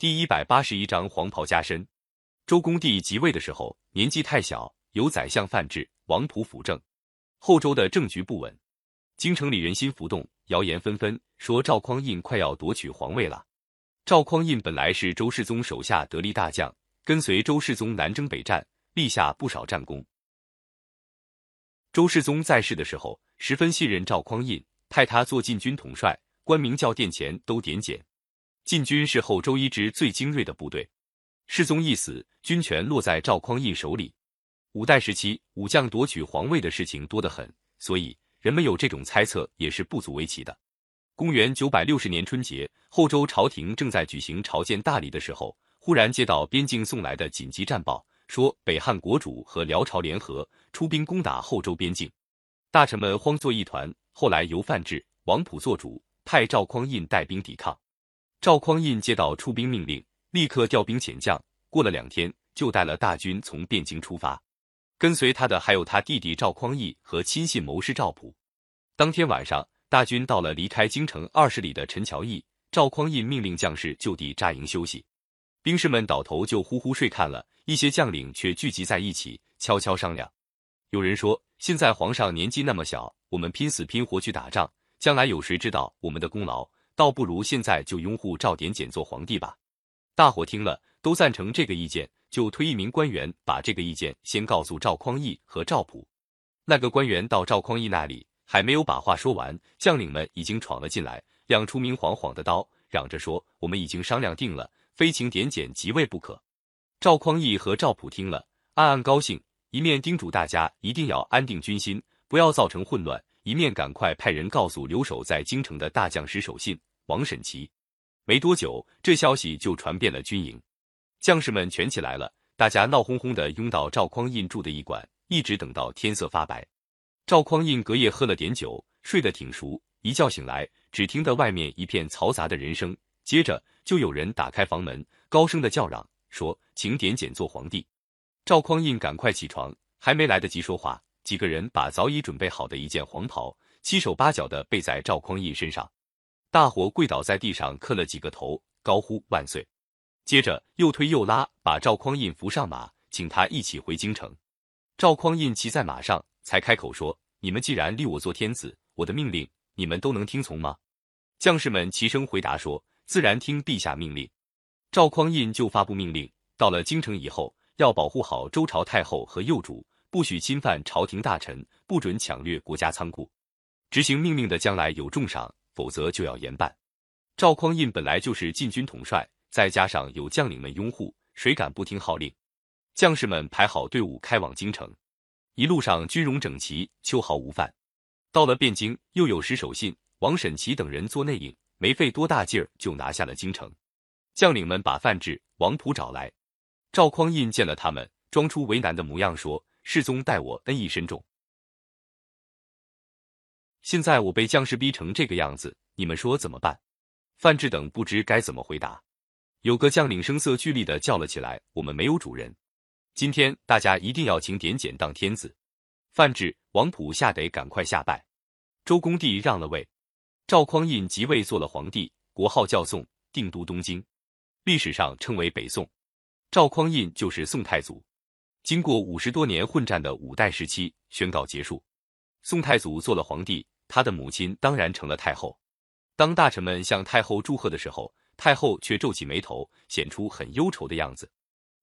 第一百八十一章黄袍加身。周公帝即位的时候年纪太小，由宰相范质、王普辅政，后周的政局不稳，京城里人心浮动，谣言纷纷，说赵匡胤快要夺取皇位了。赵匡胤本来是周世宗手下得力大将，跟随周世宗南征北战，立下不少战功。周世宗在世的时候，十分信任赵匡胤，派他做禁军统帅，官名叫殿前，都点检。禁军是后周一支最精锐的部队，世宗一死，军权落在赵匡胤手里。五代时期，武将夺取皇位的事情多得很，所以人们有这种猜测也是不足为奇的。公元九百六十年春节，后周朝廷正在举行朝见大礼的时候，忽然接到边境送来的紧急战报，说北汉国主和辽朝联合出兵攻打后周边境，大臣们慌作一团。后来由范质、王普做主，派赵匡胤带兵抵抗。赵匡胤接到出兵命令，立刻调兵遣将。过了两天，就带了大军从汴京出发。跟随他的还有他弟弟赵匡义和亲信谋士赵普。当天晚上，大军到了离开京城二十里的陈桥驿，赵匡胤命令将士就地扎营休息。兵士们倒头就呼呼睡看了，一些将领却聚集在一起，悄悄商量。有人说：“现在皇上年纪那么小，我们拼死拼活去打仗，将来有谁知道我们的功劳？”倒不如现在就拥护赵典简做皇帝吧。大伙听了都赞成这个意见，就推一名官员把这个意见先告诉赵匡胤和赵普。那个官员到赵匡胤那里，还没有把话说完，将领们已经闯了进来，亮出明晃晃的刀，嚷着说：“我们已经商量定了，非请典简即位不可。”赵匡胤和赵普听了，暗暗高兴，一面叮嘱大家一定要安定军心，不要造成混乱，一面赶快派人告诉留守在京城的大将石守信。王审琦，没多久，这消息就传遍了军营，将士们全起来了，大家闹哄哄的拥到赵匡胤住的驿馆，一直等到天色发白。赵匡胤隔夜喝了点酒，睡得挺熟，一觉醒来，只听得外面一片嘈杂的人声，接着就有人打开房门，高声的叫嚷说：“请点检做皇帝。”赵匡胤赶快起床，还没来得及说话，几个人把早已准备好的一件黄袍，七手八脚的背在赵匡胤身上。大伙跪倒在地上磕了几个头，高呼万岁。接着又推又拉，把赵匡胤扶上马，请他一起回京城。赵匡胤骑在马上，才开口说：“你们既然立我做天子，我的命令你们都能听从吗？”将士们齐声回答说：“自然听陛下命令。”赵匡胤就发布命令，到了京城以后，要保护好周朝太后和幼主，不许侵犯朝廷大臣，不准抢掠国家仓库。执行命令的将来有重赏。否则就要严办。赵匡胤本来就是禁军统帅，再加上有将领们拥护，谁敢不听号令？将士们排好队伍开往京城，一路上军容整齐，秋毫无犯。到了汴京，又有石守信、王审琦等人做内应，没费多大劲儿就拿下了京城。将领们把范质、王普找来，赵匡胤见了他们，装出为难的模样，说：“世宗待我恩义深重。”现在我被将士逼成这个样子，你们说怎么办？范质等不知该怎么回答。有个将领声色俱厉的叫了起来：“我们没有主人，今天大家一定要请点检当天子。”范质、王普吓得赶快下拜。周公帝让了位，赵匡胤即位做了皇帝，国号叫宋，定都东京，历史上称为北宋。赵匡胤就是宋太祖。经过五十多年混战的五代时期宣告结束，宋太祖做了皇帝。他的母亲当然成了太后。当大臣们向太后祝贺的时候，太后却皱起眉头，显出很忧愁的样子。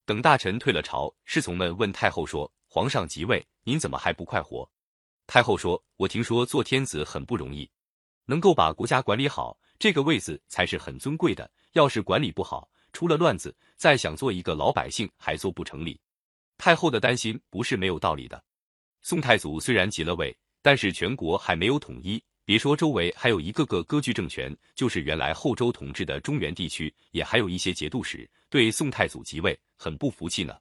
等大臣退了朝，侍从们问太后说：“皇上即位，您怎么还不快活？”太后说：“我听说做天子很不容易，能够把国家管理好，这个位子才是很尊贵的。要是管理不好，出了乱子，再想做一个老百姓还做不成理。”太后的担心不是没有道理的。宋太祖虽然即了位。但是全国还没有统一，别说周围还有一个个割据政权，就是原来后周统治的中原地区，也还有一些节度使对宋太祖即位很不服气呢。